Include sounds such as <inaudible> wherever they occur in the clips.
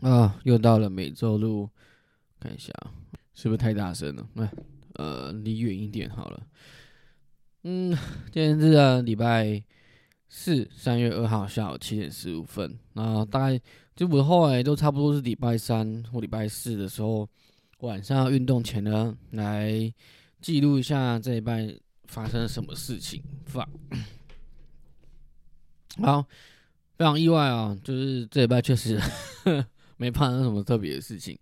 啊，又到了每周录，看一下是不是太大声了？哎，呃，离远一点好了。嗯，今天是，礼拜四，三月二号下午七点十五分。那大概就我后来都差不多是礼拜三或礼拜四的时候，晚上运动前呢，来记录一下这一拜发生了什么事情。发，好，非常意外啊，就是这一拜确实。没发生什么特别的事情，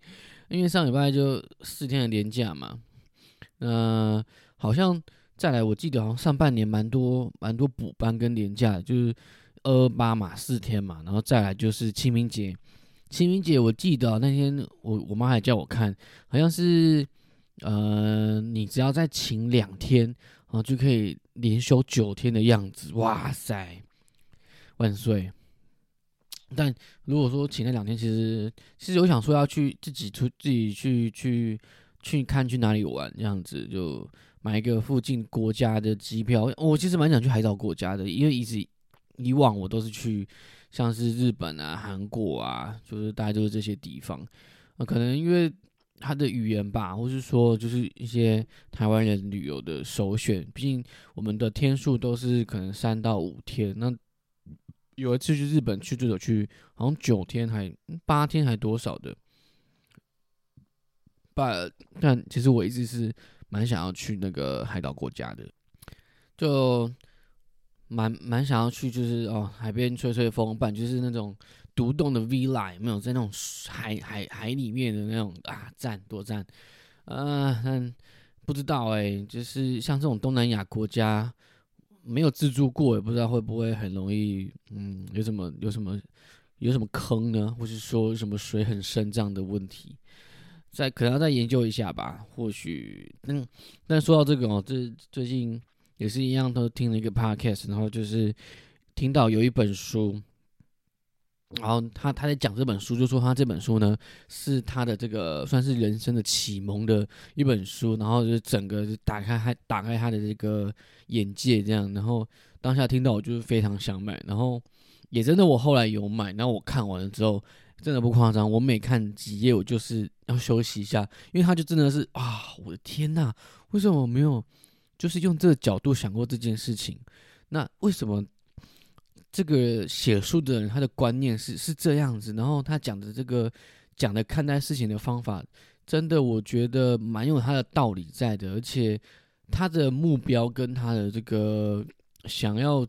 因为上礼拜就四天的年假嘛，呃，好像再来，我记得好像上半年蛮多蛮多补班跟年假，就是二八嘛四天嘛，然后再来就是清明节，清明节我记得那天我我妈还叫我看，好像是呃你只要再请两天啊就可以连休九天的样子，哇塞，万岁！但如果说请那两天，其实其实我想说要去自己出自己去去去看去哪里玩这样子，就买一个附近国家的机票。我其实蛮想去海岛国家的，因为一直以往我都是去像是日本啊、韩国啊，就是大概就是这些地方。呃，可能因为他的语言吧，或是说就是一些台湾人旅游的首选。毕竟我们的天数都是可能三到五天，那。有一次去日本去，就有去，好像九天还八天还多少的，但但其实我一直是蛮想要去那个海岛国家的，就蛮蛮想要去，就是哦海边吹吹风，不然就是那种独栋的 villa，没有在那种海海海里面的那种啊赞多赞，呃但不知道哎，就是像这种东南亚国家。没有自助过，也不知道会不会很容易，嗯，有什么有什么有什么坑呢？或是说什么水很深这样的问题，再可能要再研究一下吧。或许，嗯，但说到这个哦，这最近也是一样，都听了一个 podcast，然后就是听到有一本书。然后他他在讲这本书，就说他这本书呢是他的这个算是人生的启蒙的一本书，然后就整个就打开他打开他的这个眼界这样，然后当下听到我就是非常想买，然后也真的我后来有买，然后我看完了之后真的不夸张，我每看几页我就是要休息一下，因为他就真的是啊，我的天呐，为什么我没有就是用这个角度想过这件事情？那为什么？这个写书的人，他的观念是是这样子，然后他讲的这个讲的看待事情的方法，真的我觉得蛮有他的道理在的，而且他的目标跟他的这个想要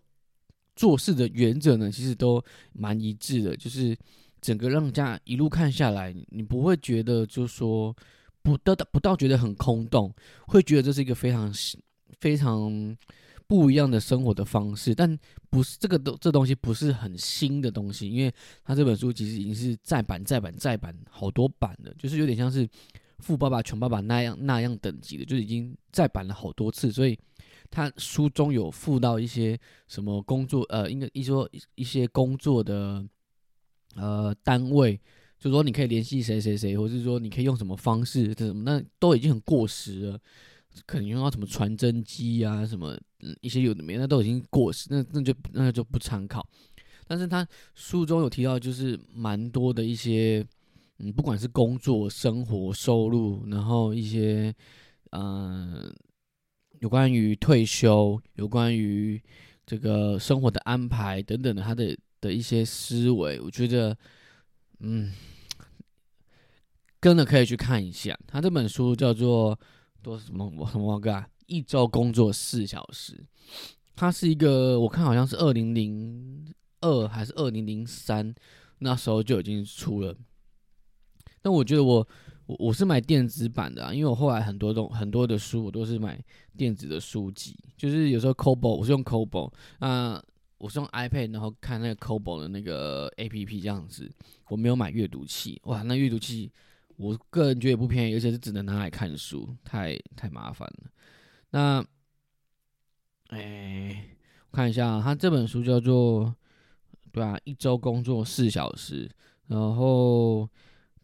做事的原则呢，其实都蛮一致的，就是整个让家一路看下来，你不会觉得就说不得到不到觉得很空洞，会觉得这是一个非常非常。不一样的生活的方式，但不是这个东这东西不是很新的东西，因为他这本书其实已经是再版再版再版好多版了，就是有点像是《富爸爸穷爸爸》那样那样等级的，就已经再版了好多次，所以他书中有附到一些什么工作呃，应该一说一些工作的呃单位，就说你可以联系谁谁谁，或是说你可以用什么方式这什么，那都已经很过时了。可能用到什么传真机啊，什么一些有的没，那都已经过时，那那就那就不参考。但是他书中有提到，就是蛮多的一些，嗯，不管是工作、生活、收入，然后一些，嗯，有关于退休，有关于这个生活的安排等等的，他的的一些思维，我觉得，嗯，真的可以去看一下。他这本书叫做。说什么什么个啊？一周工作四小时，它是一个我看好像是二零零二还是二零零三那时候就已经出了。但我觉得我我我是买电子版的啊，因为我后来很多东很多的书我都是买电子的书籍，就是有时候 c o b o 我是用 c o b o 那，我是用 iPad 然后看那个 c o b o 的那个 APP 这样子，我没有买阅读器，哇，那阅读器。我个人觉得也不便宜，而且是只能拿来看书，太太麻烦了。那，哎，我看一下，他这本书叫做，对啊，一周工作四小时，然后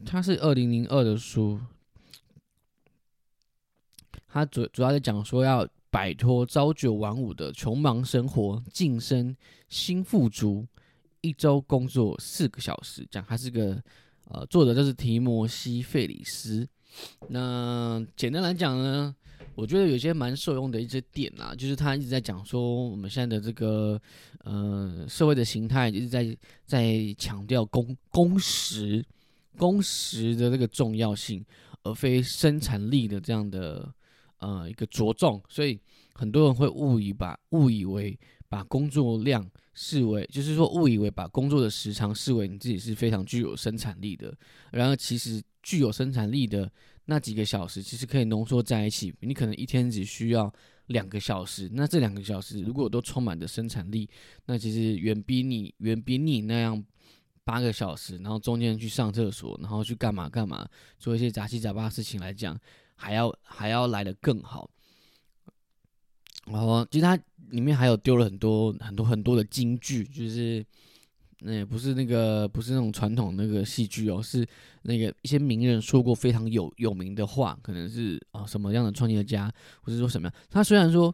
它是二零零二的书，他主主要在讲说要摆脱朝九晚五的穷忙生活，晋升新富足，一周工作四个小时，讲它是个。呃，作者就是提摩西·费里斯。那简单来讲呢，我觉得有些蛮受用的一些点啊，就是他一直在讲说，我们现在的这个呃社会的形态一直在在强调工工时工时的这个重要性，而非生产力的这样的呃一个着重，所以很多人会误以把误以为把工作量视为，就是说误以为把工作的时长视为你自己是非常具有生产力的，然而其实。具有生产力的那几个小时，其实可以浓缩在一起。你可能一天只需要两个小时，那这两个小时如果都充满着生产力，那其实远比你远比你那样八个小时，然后中间去上厕所，然后去干嘛干嘛，做一些杂七杂八的事情来讲，还要还要来的更好。然后其实它里面还有丢了很多很多很多的金句，就是。那不是那个，不是那种传统那个戏剧哦，是那个一些名人说过非常有有名的话，可能是啊什么样的创业家，或是说什么样。他虽然说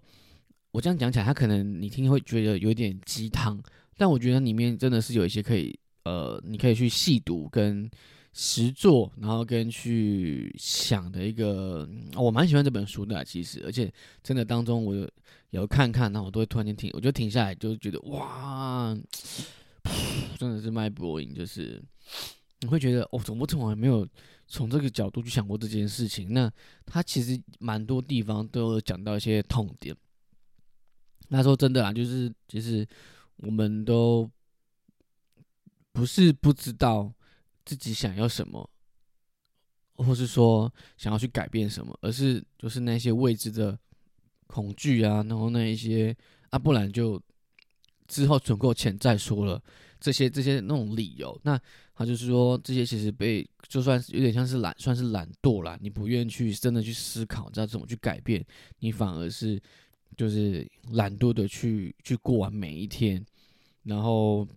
我这样讲起来，他可能你听会觉得有点鸡汤，但我觉得里面真的是有一些可以呃，你可以去细读跟实做，然后跟去想的一个。我蛮喜欢这本书的，其实，而且真的当中我有有看看，然后我都会突然间停，我就停下来，就觉得哇。<tsk> 真的是卖播音，就是你会觉得哦，怎么从来没有从这个角度去想过这件事情？那他其实蛮多地方都有讲到一些痛点。那说真的啊，就是其实我们都不是不知道自己想要什么，或是说想要去改变什么，而是就是那些未知的恐惧啊，然后那一些啊，不然就。之后存够钱再说了，这些这些那种理由，那他就是说这些其实被就算是有点像是懒，算是懒惰啦。你不愿意去真的去思考，知道怎么去改变，你反而是就是懒惰的去去过完每一天，然后。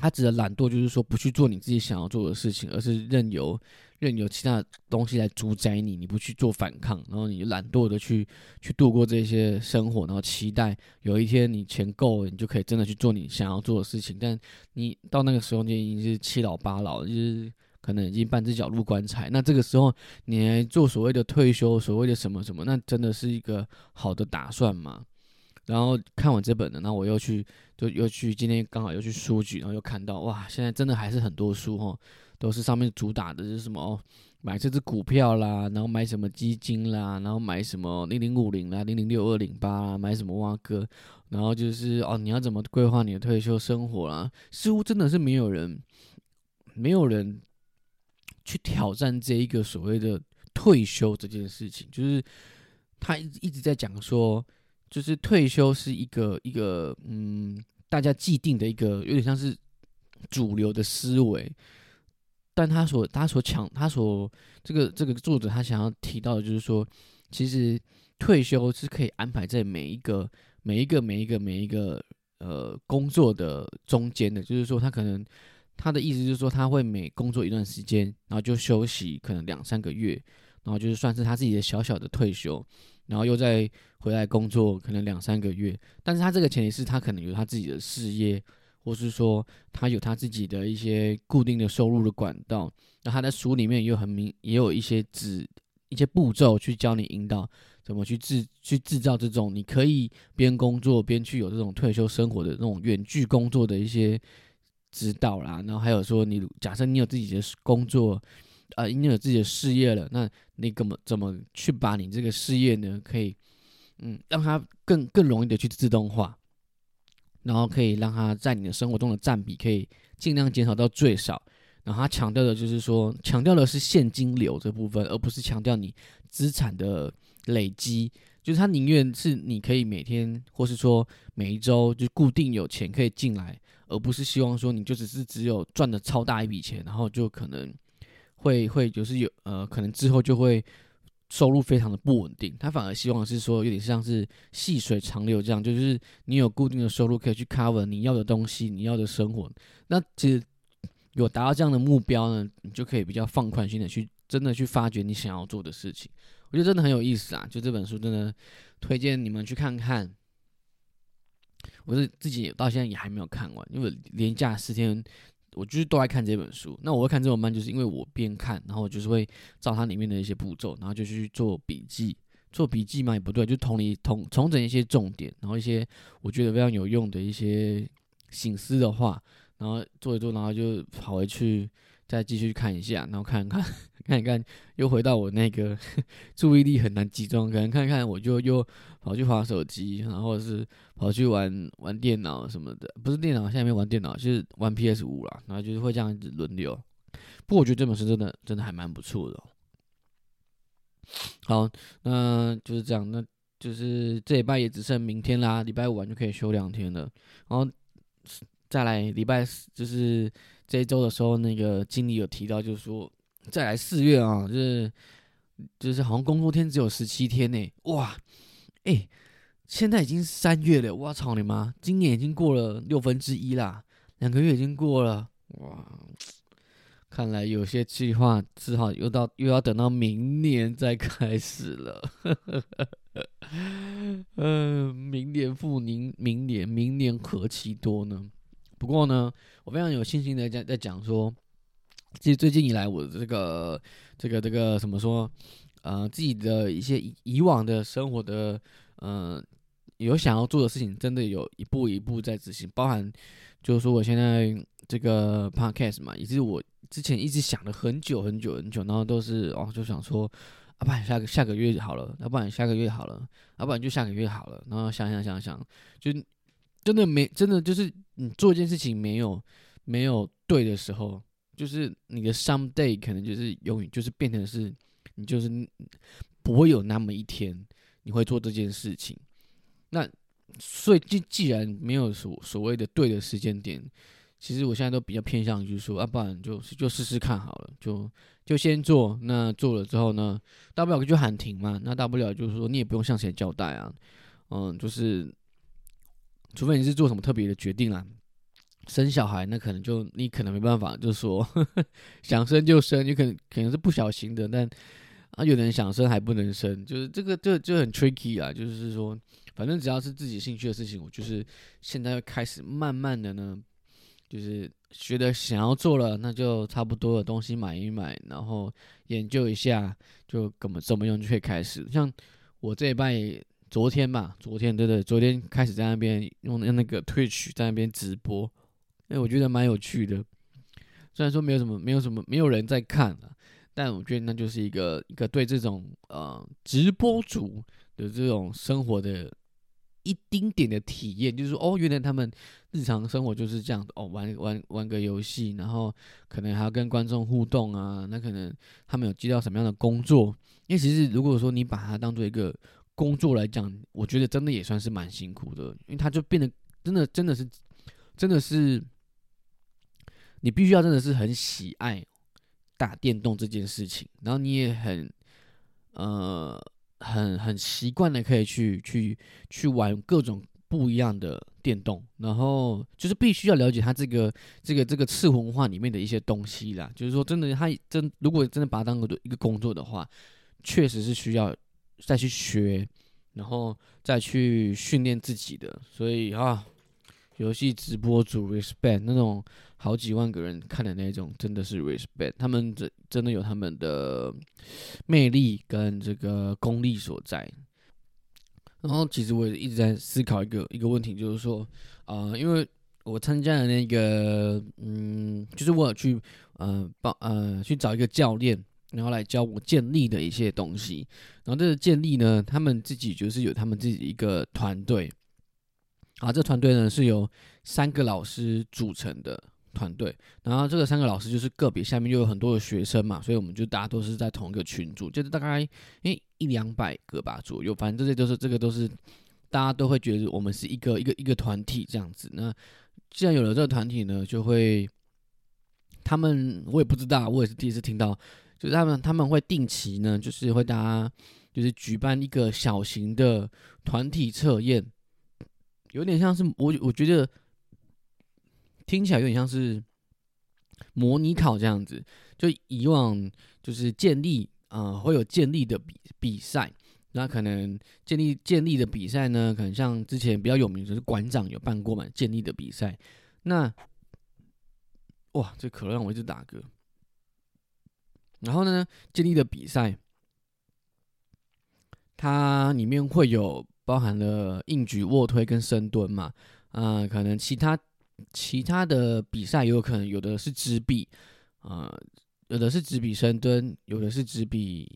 他指的懒惰，就是说不去做你自己想要做的事情，而是任由任由其他东西来主宰你，你不去做反抗，然后你懒惰的去去度过这些生活，然后期待有一天你钱够了，你就可以真的去做你想要做的事情。但你到那个时候，你已经是七老八老，就是可能已经半只脚入棺材。那这个时候，你还做所谓的退休，所谓的什么什么，那真的是一个好的打算吗？然后看完这本的，然后我又去，就又去今天刚好又去书局，然后又看到哇，现在真的还是很多书哈，都是上面主打的就是什么哦，买这只股票啦，然后买什么基金啦，然后买什么零零五零啦，零零六二零八啦，买什么蛙哥，然后就是哦，你要怎么规划你的退休生活啦？似乎真的是没有人，没有人去挑战这一个所谓的退休这件事情，就是他一一直在讲说。就是退休是一个一个嗯，大家既定的一个有点像是主流的思维，但他所他所强他所这个这个作者他想要提到的就是说，其实退休是可以安排在每一个每一个每一个每一个呃工作的中间的，就是说他可能他的意思就是说他会每工作一段时间，然后就休息可能两三个月，然后就是算是他自己的小小的退休。然后又再回来工作，可能两三个月。但是他这个前提是他可能有他自己的事业，或是说他有他自己的一些固定的收入的管道。那他在书里面也有很明，也有一些指一些步骤去教你引导怎么去制去制造这种你可以边工作边去有这种退休生活的那种远距工作的一些指导啦。然后还有说，你假设你有自己的工作。啊，你有自己的事业了，那你怎么怎么去把你这个事业呢？可以，嗯，让它更更容易的去自动化，然后可以让它在你的生活中的占比可以尽量减少到最少。然后他强调的就是说，强调的是现金流这部分，而不是强调你资产的累积。就是他宁愿是你可以每天，或是说每一周就固定有钱可以进来，而不是希望说你就只是只有赚的超大一笔钱，然后就可能。会会就是有呃，可能之后就会收入非常的不稳定。他反而希望是说，有点像是细水长流这样，就是你有固定的收入可以去 cover 你要的东西，你要的生活。那其实有达到这样的目标呢，你就可以比较放宽心的去真的去发掘你想要做的事情。我觉得真的很有意思啊！就这本书真的推荐你们去看看。我是自己到现在也还没有看完，因为连假四天。我就是都爱看这本书。那我会看这种慢，就是因为我边看，然后就是会照它里面的一些步骤，然后就去做笔记。做笔记嘛也不对，就同理同重整一些重点，然后一些我觉得非常有用的一些醒思的话，然后做一做，然后就跑回去再继续看一下，然后看看 <laughs> 看一看，又回到我那个 <laughs> 注意力很难集中，可能看看我就又跑去划手机，然后是跑去玩玩电脑什么的，不是电脑，现在没玩电脑，就是玩 PS 五了，然后就是会这样子轮流。不过我觉得这本书真的真的还蛮不错的。好，那就是这样，那就是这礼拜也只剩明天啦，礼拜五完就可以休两天了。然后再来礼拜四，就是这一周的时候，那个经理有提到，就是说再来四月啊，就是就是好像工作天只有十七天呢。哇，哎，现在已经三月了，我操你妈！今年已经过了六分之一啦，两个月已经过了，哇！看来有些计划只好又到又要等到明年再开始了。嗯，<laughs> 明年复明明年明年何其多呢？不过呢，我非常有信心的在在讲说，其实最近以来我的这个这个这个怎么说？呃，自己的一些以往的生活的嗯，有想要做的事情，真的有一步一步在执行，包含就是说我现在这个 podcast 嘛，也是我。之前一直想了很久很久很久，然后都是哦，就想说，要不然下个下个月就好了，要不然下个月好了，要不然就下个月好了。然后想想想想，就真的没真的就是你做一件事情没有没有对的时候，就是你的 someday 可能就是永远就是变成是你就是不会有那么一天你会做这件事情。那所以既既然没有所所谓的对的时间点。其实我现在都比较偏向，就是说，啊，不然就就试试看好了，就就先做。那做了之后呢，大不了就喊停嘛。那大不了就是说，你也不用向谁交代啊。嗯，就是除非你是做什么特别的决定啦，生小孩那可能就你可能没办法，就是说 <laughs> 想生就生，你可能可能是不小心的。但啊，有人想生还不能生，就是这个就就很 tricky 啊。就是说，反正只要是自己兴趣的事情，我就是现在要开始慢慢的呢。就是觉得想要做了，那就差不多的东西买一买，然后研究一下，就怎么怎么用就可以开始。像我这一拜昨天吧，昨天对对，昨天开始在那边用用那个 Twitch 在那边直播，哎，我觉得蛮有趣的。虽然说没有什么，没有什么，没有人在看啊，但我觉得那就是一个一个对这种呃直播主的这种生活的。一丁点的体验，就是说，哦，原来他们日常生活就是这样哦，玩玩玩个游戏，然后可能还要跟观众互动啊。那可能他们有接到什么样的工作？因为其实如果说你把它当做一个工作来讲，我觉得真的也算是蛮辛苦的，因为他就变得真的真的是真的是你必须要真的是很喜爱打电动这件事情，然后你也很呃。很很习惯的，可以去去去玩各种不一样的电动，然后就是必须要了解它这个这个这个次文化里面的一些东西啦。就是说，真的，他真如果真的把它当个一个工作的话，确实是需要再去学，然后再去训练自己的。所以啊，游戏直播主 respect 那种。好几万个人看的那种，真的是 respect，他们真真的有他们的魅力跟这个功力所在。然后，其实我也一直在思考一个一个问题，就是说，啊，因为我参加的那个，嗯，就是我去，呃，帮呃去找一个教练，然后来教我建立的一些东西。然后这个建立呢，他们自己就是有他们自己一个团队，啊，这团队呢是由三个老师组成的。团队，然后这个三个老师就是个别，下面又有很多的学生嘛，所以我们就大家都是在同一个群组，就是大概诶一两百个吧左右，反正这些都是这个都是大家都会觉得我们是一个一个一个团体这样子。那既然有了这个团体呢，就会他们我也不知道，我也是第一次听到，就是他们他们会定期呢，就是会大家就是举办一个小型的团体测验，有点像是我我觉得。听起来有点像是模拟考这样子，就以往就是建立啊会有建立的比比赛，那可能建立建立的比赛呢，可能像之前比较有名就是馆长有办过嘛建立的比赛，那哇，这可乐让我一直打嗝。然后呢，健力的比赛，它里面会有包含了硬举、卧推跟深蹲嘛，啊，可能其他其他的比赛也有可能有的是直比，啊，有的是直比深蹲，有的是直比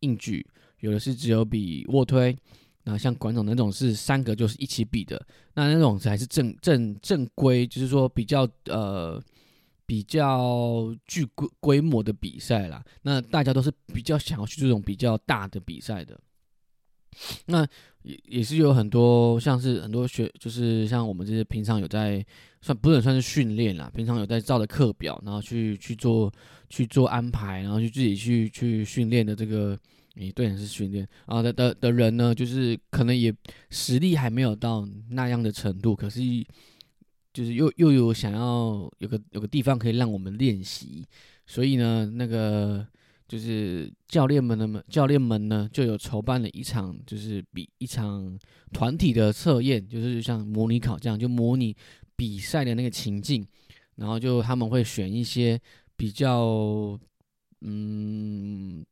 硬举，有的是只有比卧推。那像馆长那种是三个就是一起比的，那那种才是正正正规，就是说比较呃比较具规规模的比赛啦。那大家都是比较想要去这种比较大的比赛的。那也也是有很多像是很多学，就是像我们这些平常有在算不能算是训练啦，平常有在照的课表，然后去去做去做安排，然后去自己去去训练的这个。你对，是训练啊的的的人呢，就是可能也实力还没有到那样的程度，可是就是又又有想要有个有个地方可以让我们练习，所以呢，那个就是教练们的们，教练们呢就有筹办了一场，就是比一场团体的测验，就是像模拟考这样，就模拟比赛的那个情境，然后就他们会选一些比较嗯。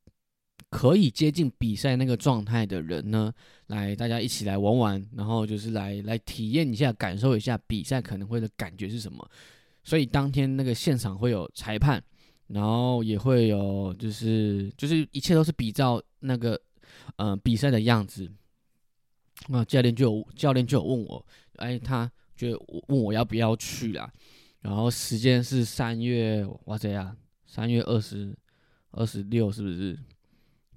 可以接近比赛那个状态的人呢，来大家一起来玩玩，然后就是来来体验一下，感受一下比赛可能会的感觉是什么。所以当天那个现场会有裁判，然后也会有就是就是一切都是比照那个嗯比赛的样子。那教练就有教练就有问我，哎，他就问我要不要去啦。然后时间是三月哇塞呀，三月二十二十六是不是？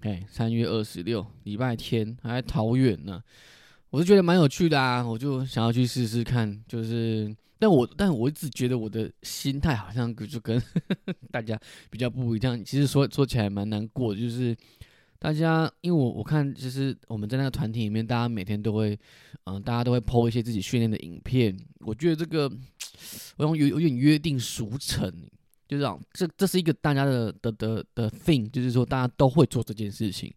哎，三月二十六，礼拜天还在桃园呢，我是觉得蛮有趣的啊，我就想要去试试看。就是，但我但我一直觉得我的心态好像就跟 <laughs> 大家比较不一样。其实说说起来蛮难过的，就是大家因为我我看，其实我们在那个团体里面，大家每天都会，嗯，大家都会 PO 一些自己训练的影片。我觉得这个，我有有点约定俗成。就这样，这这是一个大家的的的的 thing，就是说大家都会做这件事情，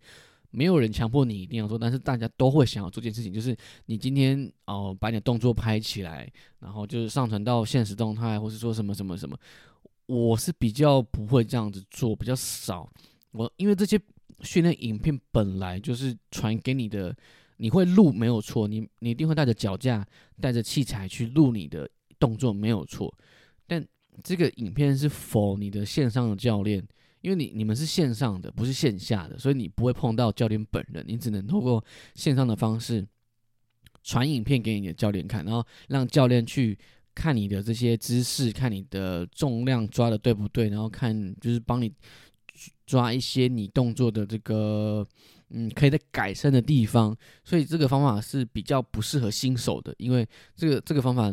没有人强迫你一定要做，但是大家都会想要做这件事情。就是你今天哦，把你的动作拍起来，然后就是上传到现实动态，或是说什么什么什么。我是比较不会这样子做，比较少。我因为这些训练影片本来就是传给你的，你会录没有错，你你一定会带着脚架、带着器材去录你的动作没有错，但。这个影片是否你的线上的教练？因为你你们是线上的，不是线下的，所以你不会碰到教练本人，你只能透过线上的方式传影片给你的教练看，然后让教练去看你的这些姿势，看你的重量抓的对不对，然后看就是帮你抓一些你动作的这个嗯可以在改善的地方。所以这个方法是比较不适合新手的，因为这个这个方法。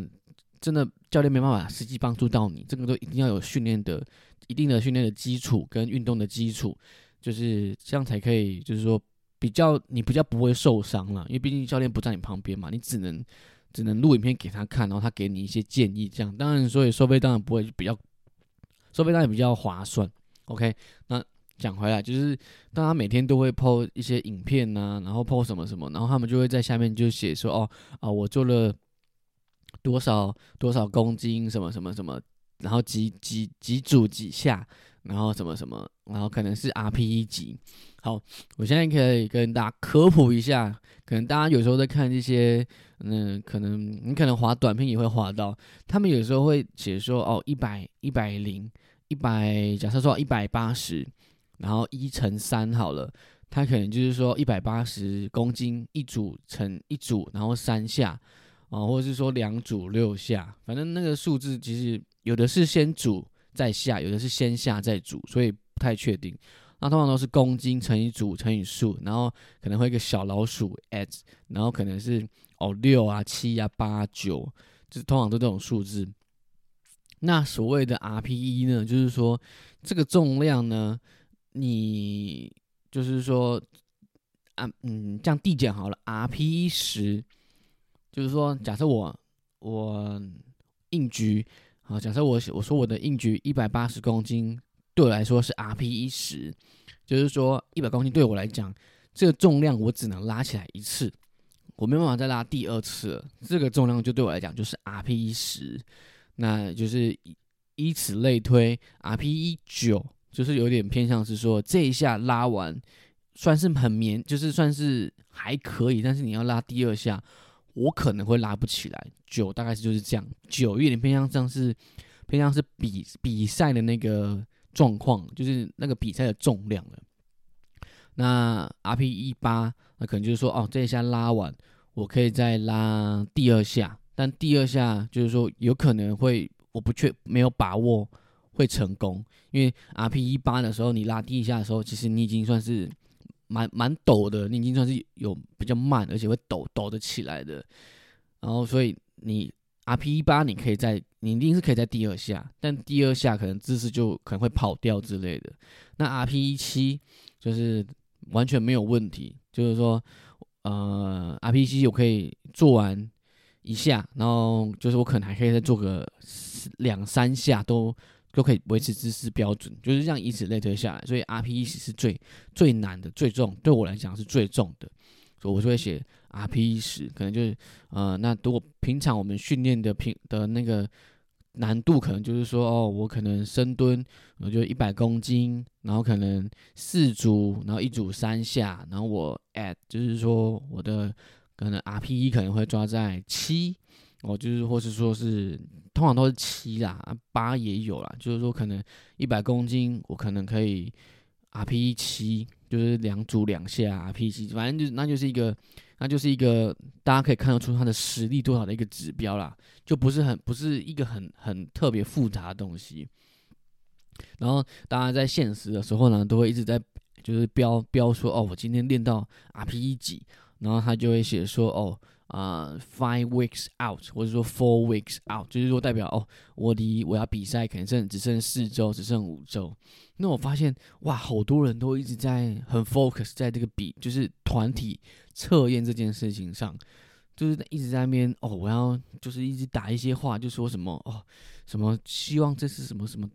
真的教练没办法实际帮助到你，这个都一定要有训练的一定的训练的基础跟运动的基础，就是这样才可以，就是说比较你比较不会受伤了，因为毕竟教练不在你旁边嘛，你只能只能录影片给他看，然后他给你一些建议，这样当然所以收费当然不会比较收费当然比较划算。OK，那讲回来就是大家每天都会 PO 一些影片呐，然后 PO 什么什么，然后他们就会在下面就写说哦啊我做了。多少多少公斤什么什么什么，然后几几几组几下，然后什么什么，然后可能是 RPE 级。好，我现在可以跟大家科普一下，可能大家有时候在看这些，嗯，可能你可能滑短片也会滑到，他们有时候会写说哦，一百一百零一百，假设说一百八十，然后一乘三好了，他可能就是说一百八十公斤一组乘一组，然后三下。啊，或者是说两组六下，反正那个数字其实有的是先组再下，有的是先下再组，所以不太确定。那通常都是公斤乘以组乘以数，然后可能会一个小老鼠 at，然后可能是哦六啊七啊八九，就是通常都这种数字。那所谓的 RPE 呢，就是说这个重量呢，你就是说啊嗯，这样递减好了，RPE 十。就是说，假设我我硬举啊，假设我我说我的硬举一百八十公斤，对我来说是 RPE 十，就是说一百公斤对我来讲，这个重量我只能拉起来一次，我没办法再拉第二次了。这个重量就对我来讲就是 RPE 十，那就是以此类推，RPE 九就是有点偏向是说这一下拉完算是很绵，就是算是还可以，但是你要拉第二下，我可能会拉不起来。九大概是就是这样，九有点偏向像是偏向是比比赛的那个状况，就是那个比赛的重量了。那 RPE 八，那可能就是说哦，这一下拉完，我可以再拉第二下，但第二下就是说有可能会。我不确没有把握会成功，因为 R P 一八的时候，你拉第一下的时候，其实你已经算是蛮蛮抖的，你已经算是有比较慢，而且会抖抖得起来的。然后，所以你 R P 一八，你可以在你一定是可以在第二下，但第二下可能姿势就可能会跑掉之类的。那 R P 一七就是完全没有问题，就是说，呃，R P 七我可以做完一下，然后就是我可能还可以再做个。两三下都都可以维持姿势标准，就是这样以此类推下来。所以 R P 十是最最难的、最重，对我来讲是最重的，所以我就会写 R P 十。可能就是呃，那如果平常我们训练的平的那个难度，可能就是说哦，我可能深蹲，我就一百公斤，然后可能四组，然后一组三下，然后我 at 就是说我的可能 R P 一可能会抓在七。哦，就是或是说是，通常都是七啦，八也有啦。就是说，可能一百公斤，我可能可以 R P 七，就是两组两下 R P 七，反正就那就是一个，那就是一个大家可以看得出他的实力多少的一个指标啦，就不是很不是一个很很特别复杂的东西。然后大家在现实的时候呢，都会一直在就是标标说，哦，我今天练到 R P 一几，然后他就会写说，哦。啊，five weeks out，或者说 four weeks out，就是说代表哦，我离我要比赛可能剩只剩四周，只剩五周。那我发现哇，好多人都一直在很 focus 在这个比，就是团体测验这件事情上，就是一直在那边哦，我要就是一直打一些话，就说什么哦，什么希望这次什么什么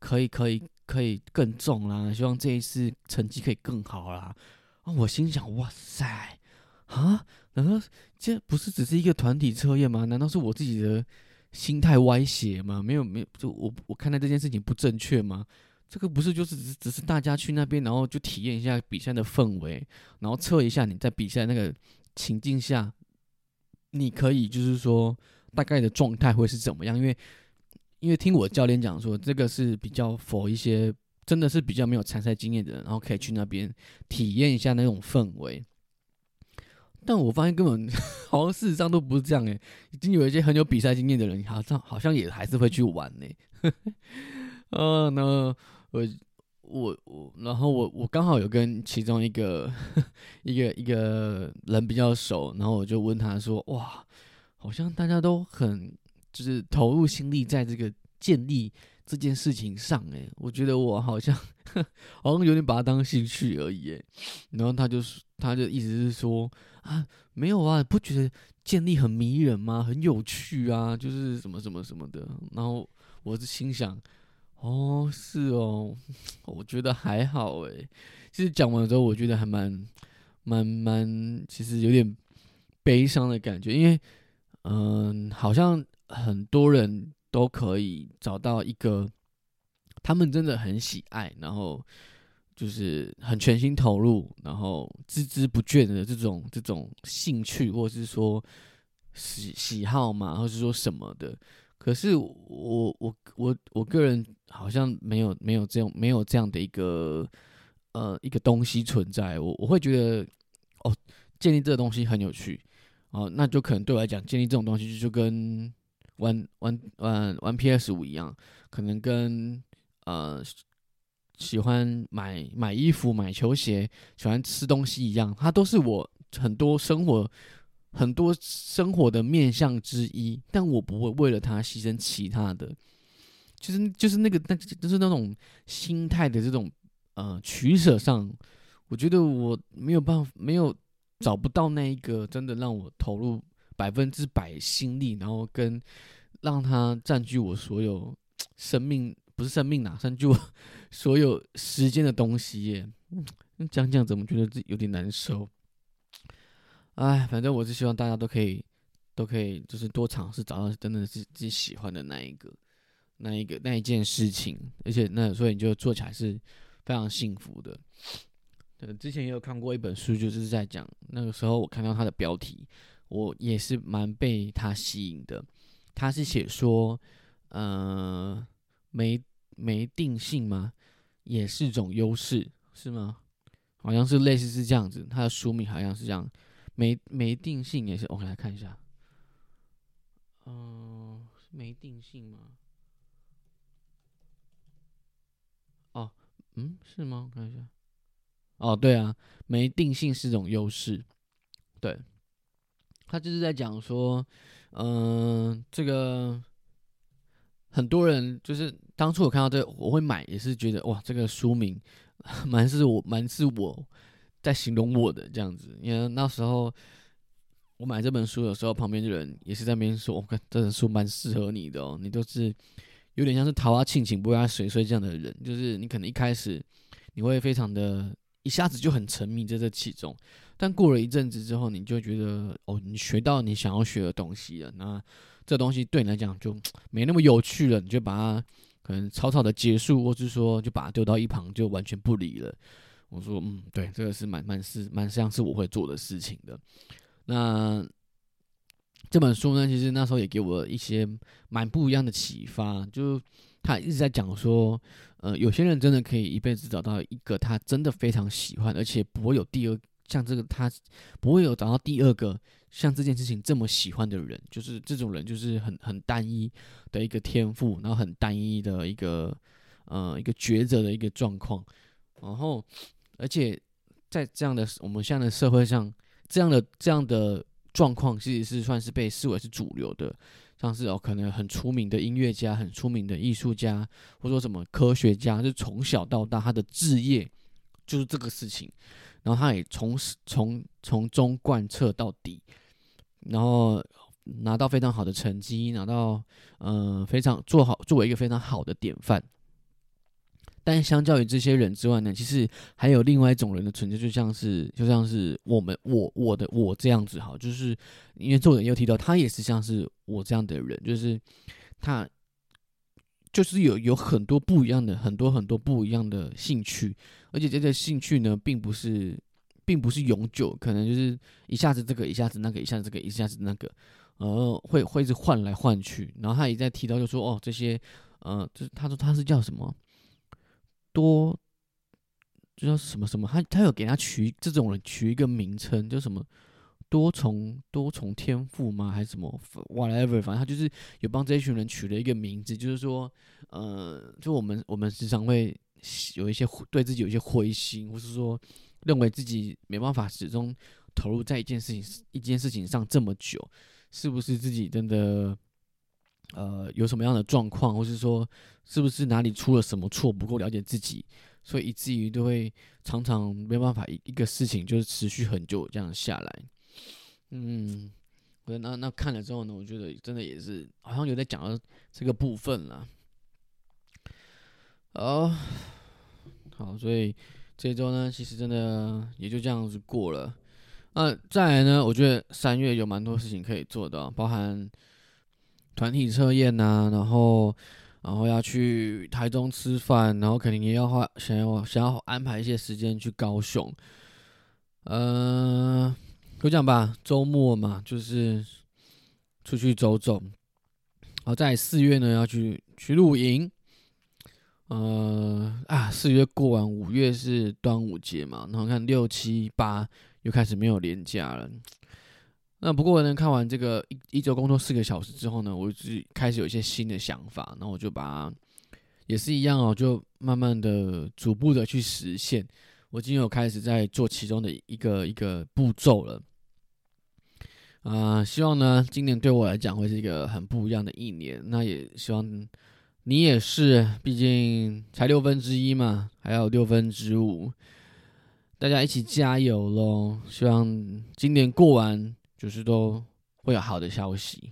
可以可以可以更重啦，希望这一次成绩可以更好啦。啊，我心想哇塞。啊？难道这不是只是一个团体测验吗？难道是我自己的心态歪斜吗？没有，没有，就我我看待这件事情不正确吗？这个不是就是只只是大家去那边，然后就体验一下比赛的氛围，然后测一下你在比赛那个情境下，你可以就是说大概的状态会是怎么样？因为因为听我教练讲说，这个是比较否一些真的是比较没有参赛经验的人，然后可以去那边体验一下那种氛围。但我发现根本 <laughs> 好像事实上都不是这样诶，已经有一些很有比赛经验的人，好像好像也还是会去玩呢。呃，<laughs> 那我我我，然后我我刚好有跟其中一个 <laughs> 一个一个人比较熟，然后我就问他说：“哇，好像大家都很就是投入心力在这个建立这件事情上诶，我觉得我好像 <laughs> 好像有点把它当兴趣而已诶。然后他就他就意思是说。啊，没有啊，不觉得建立很迷人吗？很有趣啊，就是什么什么什么的。然后我是心想，哦，是哦，<laughs> 我觉得还好诶。其实讲完之后，我觉得还蛮蛮蛮，其实有点悲伤的感觉，因为嗯，好像很多人都可以找到一个他们真的很喜爱，然后。就是很全心投入，然后孜孜不倦的这种这种兴趣，或者是说喜喜好嘛，或是说什么的。可是我我我我个人好像没有没有这样没有这样的一个呃一个东西存在。我我会觉得哦，建立这个东西很有趣哦，那就可能对我来讲，建立这种东西就跟玩玩玩玩 PS 五一样，可能跟呃。喜欢买买衣服、买球鞋，喜欢吃东西一样，它都是我很多生活很多生活的面向之一。但我不会为了它牺牲其他的，就是就是那个那就是那种心态的这种呃取舍上，我觉得我没有办法，没有找不到那一个真的让我投入百分之百心力，然后跟让它占据我所有生命。不是生命呐，占据我所有时间的东西耶。讲讲怎么觉得自己有点难受？哎，反正我是希望大家都可以，都可以，就是多尝试找到真的是自己喜欢的那一个。那一个那一件事情，而且那所以你就做起来是非常幸福的。对，之前也有看过一本书，就是在讲那个时候我看到它的标题，我也是蛮被它吸引的。它是写说，呃，没没定性吗？也是种优势，是吗？好像是类似是这样子，它的书名好像是这样，没没定性也是。我来看一下，嗯，没定性吗？哦，嗯，是吗？我看一下。哦，对啊，没定性是种优势。对，他就是在讲说，嗯，这个很多人就是当初我看到这，我会买，也是觉得哇，这个书名蛮是我蛮是我在形容我的这样子。因为那时候我买这本书的时候，旁边的人也是在那边说，我看这本书蛮适合你的哦，你都是有点像是桃花庆庆不爱水水这样的人，就是你可能一开始你会非常的。一下子就很沉迷在这其中，但过了一阵子之后，你就觉得哦，你学到你想要学的东西了。那这东西对你来讲就没那么有趣了，你就把它可能草草的结束，或是说就把它丢到一旁，就完全不理了。我说嗯，对，这个是蛮蛮是蛮像是我会做的事情的。那这本书呢，其实那时候也给我一些蛮不一样的启发，就他一直在讲说。呃，有些人真的可以一辈子找到一个他真的非常喜欢，而且不会有第二像这个他不会有找到第二个像这件事情这么喜欢的人，就是这种人就是很很单一的一个天赋，然后很单一的一个呃一个抉择的一个状况，然后而且在这样的我们现在的社会上，这样的这样的状况其实是算是被视为是主流的。像是哦，可能很出名的音乐家、很出名的艺术家，或者说什么科学家，就从小到大他的志业就是这个事情，然后他也从从从中贯彻到底，然后拿到非常好的成绩，拿到嗯非常做好作为一个非常好的典范。但相较于这些人之外呢，其实还有另外一种人的存在，就像是就像是我们我我的我这样子哈，就是因为作者又提到他也是像是我这样的人，就是他就是有有很多不一样的很多很多不一样的兴趣，而且这些兴趣呢，并不是并不是永久，可能就是一下子这个一下子那个一下子这个一下子那个，呃，会会是换来换去。然后他也在提到就说哦，这些呃，就是他说他是叫什么？多，就叫什么什么，他他有给他取这种人取一个名称，叫什么多重多重天赋吗？还是什么 whatever？反正他就是有帮这一群人取了一个名字，就是说，呃，就我们我们时常会有一些对自己有一些灰心，或是说认为自己没办法始终投入在一件事情一件事情上这么久，是不是自己真的？呃，有什么样的状况，或是说是不是哪里出了什么错，不够了解自己，所以以至于都会常常没办法一一个事情就是持续很久这样下来。嗯，我那那看了之后呢，我觉得真的也是好像有在讲到这个部分了。哦，好，所以这周呢，其实真的也就这样子过了。那再来呢，我觉得三月有蛮多事情可以做的，包含。团体测验呐，然后，然后要去台中吃饭，然后肯定也要花想要想要安排一些时间去高雄。嗯，就这样吧，周末嘛，就是出去走走。好，在四月呢要去去露营。呃啊，四月过完，五月是端午节嘛，然后看六七八又开始没有年假了。那不过呢，看完这个一一周工作四个小时之后呢，我就开始有一些新的想法，那我就把也是一样哦，就慢慢的、逐步的去实现。我今天有开始在做其中的一个一个步骤了。啊，希望呢，今年对我来讲会是一个很不一样的一年。那也希望你也是，毕竟才六分之一嘛，还有六分之五，大家一起加油喽！希望今年过完。就是都会有好的消息。